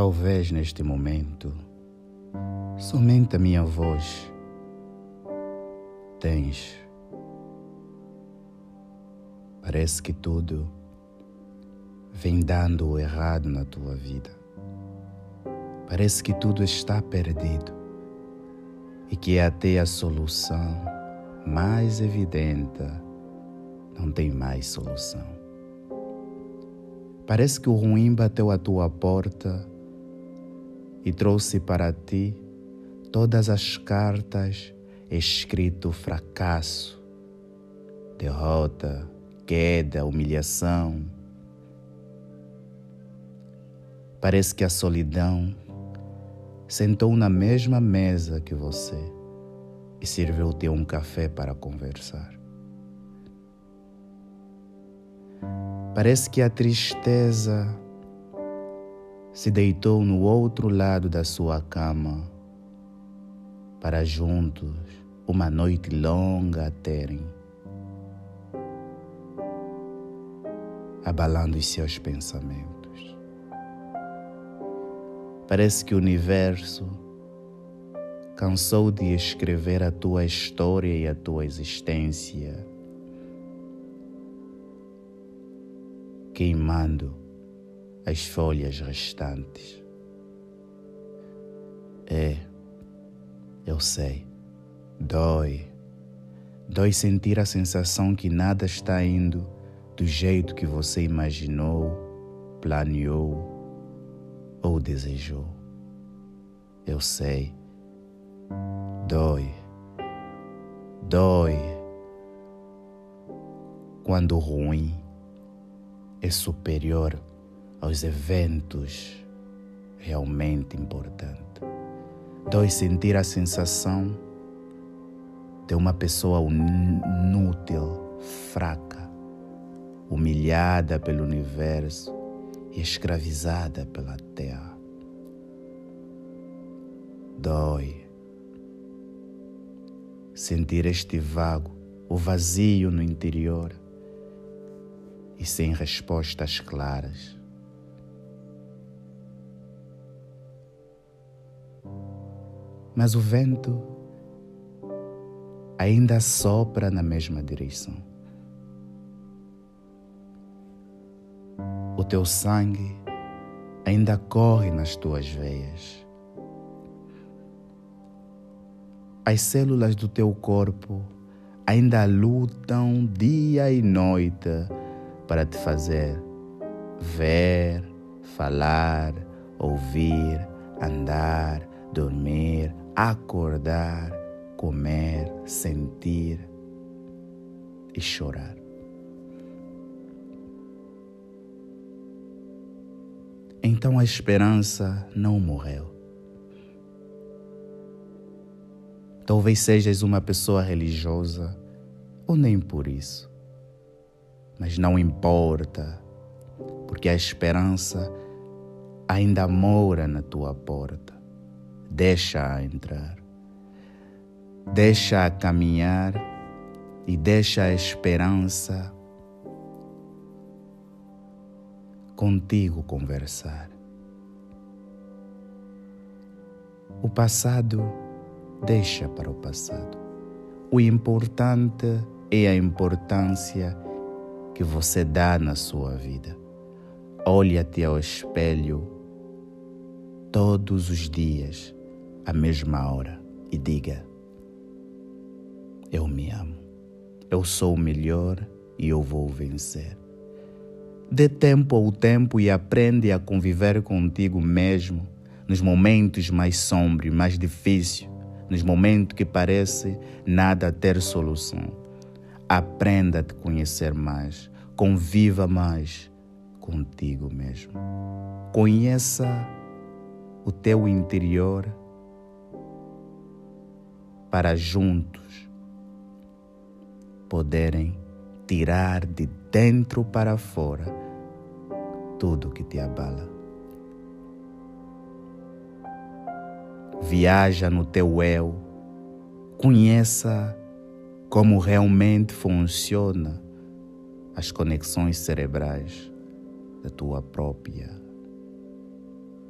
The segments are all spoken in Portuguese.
Talvez neste momento, somente a minha voz tens. Parece que tudo vem dando o errado na tua vida. Parece que tudo está perdido e que até a solução mais evidente não tem mais solução. Parece que o ruim bateu à tua porta e trouxe para ti todas as cartas escrito fracasso, derrota, queda, humilhação. Parece que a solidão sentou na mesma mesa que você e serviu-te um café para conversar. Parece que a tristeza se deitou no outro lado da sua cama para juntos uma noite longa terem, abalando os seus pensamentos. Parece que o universo cansou de escrever a tua história e a tua existência, queimando as folhas restantes. É, eu sei, dói. Dói sentir a sensação que nada está indo do jeito que você imaginou, planeou ou desejou. Eu sei, dói, dói quando o ruim é superior aos eventos realmente importantes. Dói sentir a sensação de uma pessoa inútil, fraca, humilhada pelo universo e escravizada pela terra. Dói sentir este vago, o vazio no interior e sem respostas claras. Mas o vento ainda sopra na mesma direção. O teu sangue ainda corre nas tuas veias. As células do teu corpo ainda lutam dia e noite para te fazer ver, falar, ouvir, andar, dormir, acordar, comer, sentir e chorar. Então a esperança não morreu. Talvez sejas uma pessoa religiosa ou nem por isso. Mas não importa, porque a esperança ainda mora na tua porta. Deixa-a entrar. Deixa-a caminhar e deixa a esperança contigo conversar. O passado deixa para o passado. O importante é a importância que você dá na sua vida. Olha-te ao espelho todos os dias à mesma hora e diga: Eu me amo, eu sou o melhor e eu vou vencer. Dê tempo ao tempo e aprende a conviver contigo mesmo nos momentos mais sombrios, mais difíceis, nos momentos que parece nada ter solução. Aprenda a te conhecer mais, conviva mais contigo mesmo. Conheça o teu interior para juntos poderem tirar de dentro para fora tudo que te abala. Viaja no teu eu, conheça como realmente funciona as conexões cerebrais da tua própria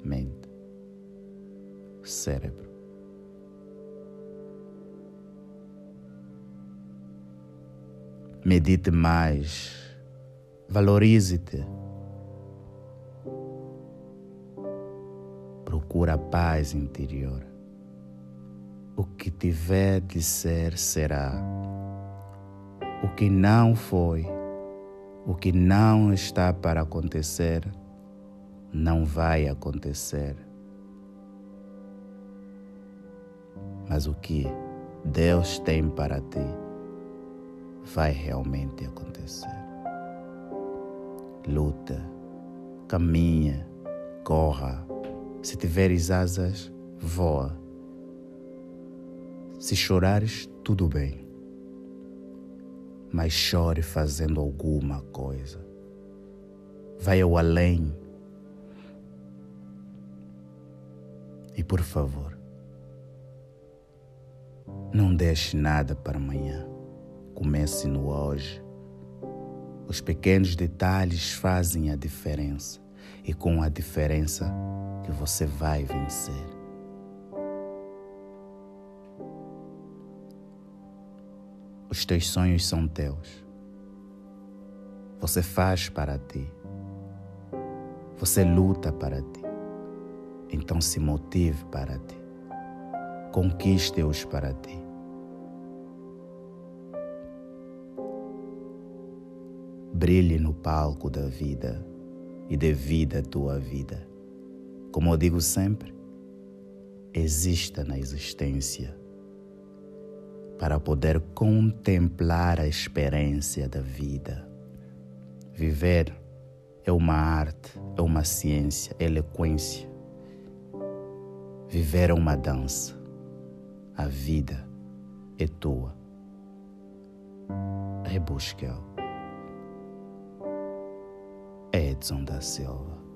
mente, cérebro. Medite mais, valorize-te. Procura a paz interior. O que tiver de ser, será. O que não foi, o que não está para acontecer, não vai acontecer. Mas o que Deus tem para ti vai realmente acontecer. Luta, caminha, corra. Se tiveres asas, voa. Se chorares, tudo bem. Mas chore fazendo alguma coisa. Vai ao além. E por favor, não deixe nada para amanhã. Comece no hoje. Os pequenos detalhes fazem a diferença e com a diferença que você vai vencer. Os teus sonhos são teus. Você faz para ti. Você luta para ti. Então se motive para ti. Conquiste-os para ti. Brilhe no palco da vida e dê vida à tua vida. Como eu digo sempre, exista na existência para poder contemplar a experiência da vida. Viver é uma arte, é uma ciência, é eloquência. Viver é uma dança. A vida é tua. Rebusque-o. Edson da Silva.